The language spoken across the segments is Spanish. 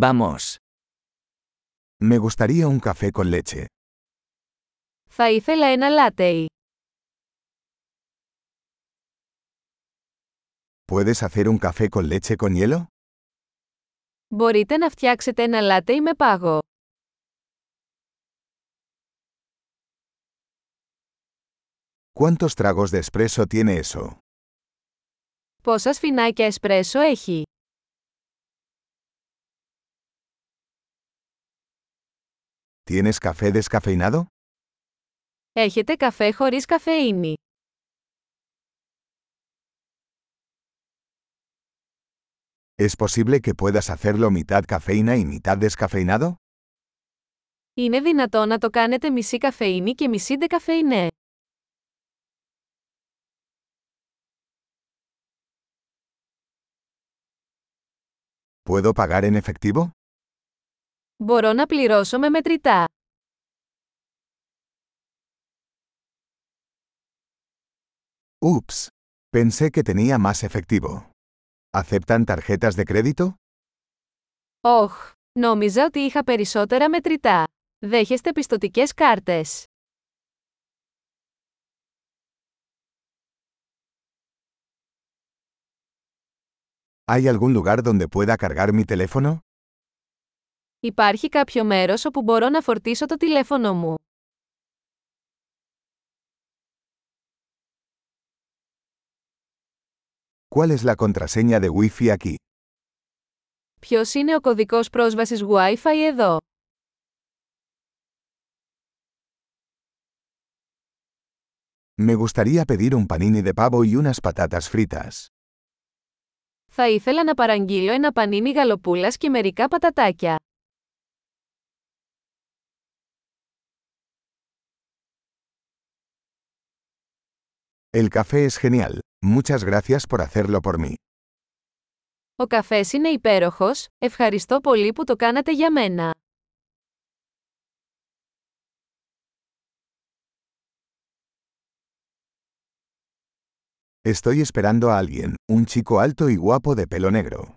Vamos. Me gustaría un café con leche. Θα ήθελα ένα λάτεϊ. ¿Puedes hacer un café con leche con hielo? Μπορείτε να φτιάξετε ένα λάτεϊ με πάγο. ¿Cuántos tragos de espresso tiene eso? Πόσα σφινάκια εσπρέσο έχει. ¿Tienes café descafeinado? Έχετε καφέ χωρίς καφεΐνη. ¿Es posible que puedas hacerlo mitad cafeína y mitad descafeinado? Είναι δυνατό να το κάνετε μισή καφεΐνη και μισή ντεκαφεϊνέ. ¿Puedo pagar en efectivo? Μπορώ να πληρώσω με μετρητά. Ups. Pensé que tenía más efectivo. ¿Aceptan tarjetas de crédito? Όχ, νόμιζα ότι είχα περισσότερα μετρητά. Δέχεστε πιστοτικές κάρτες. ¿Hay algún lugar donde pueda cargar mi teléfono? Υπάρχει κάποιο μέρος όπου μπορώ να φορτίσω το τηλέφωνο μου. ¿Cuál es la contraseña de Wi-Fi aquí? Ποιος είναι ο κωδικός πρόσβασης Wi-Fi εδώ; Me gustaría pedir un panini de pavo y unas patatas fritas. Θα ήθελα να παραγγείλω ένα πανίνι γαλοπούλας και μερικά πατατάκια. El café es genial. Muchas gracias por hacerlo por mí. Ο καφές είναι υπέροχος, ευχαριστώ πολύ που το κάνατε για μένα. Estoy esperando a alguien, un chico alto y guapo de pelo negro.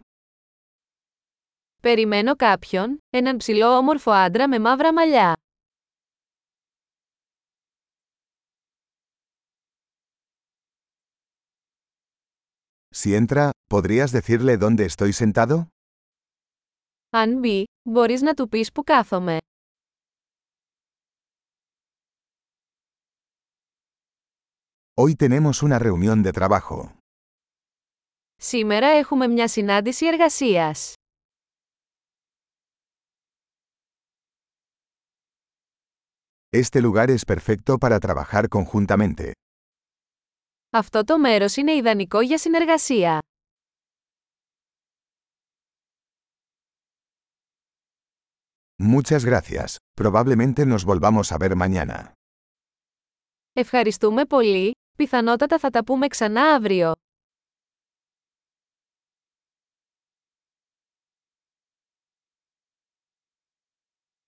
Περιμένω κάποιον, έναν ψηλό όμορφο άντρα με μαύρα μαλλιά. Si entra, ¿podrías decirle dónde estoy sentado? Αν μπει, μπορείς να του πεις που κάθομαι. Hoy tenemos una reunión de trabajo. Σήμερα έχουμε μια συνάντηση εργασίας. Este lugar es perfecto para trabajar conjuntamente. Αυτό το μέρος είναι ιδανικό για συνεργασία. Muchas gracias. Probablemente nos volvamos a ver mañana. Ευχαριστούμε πολύ, πιθανότατα θα τα πούμε ξανά αύριο.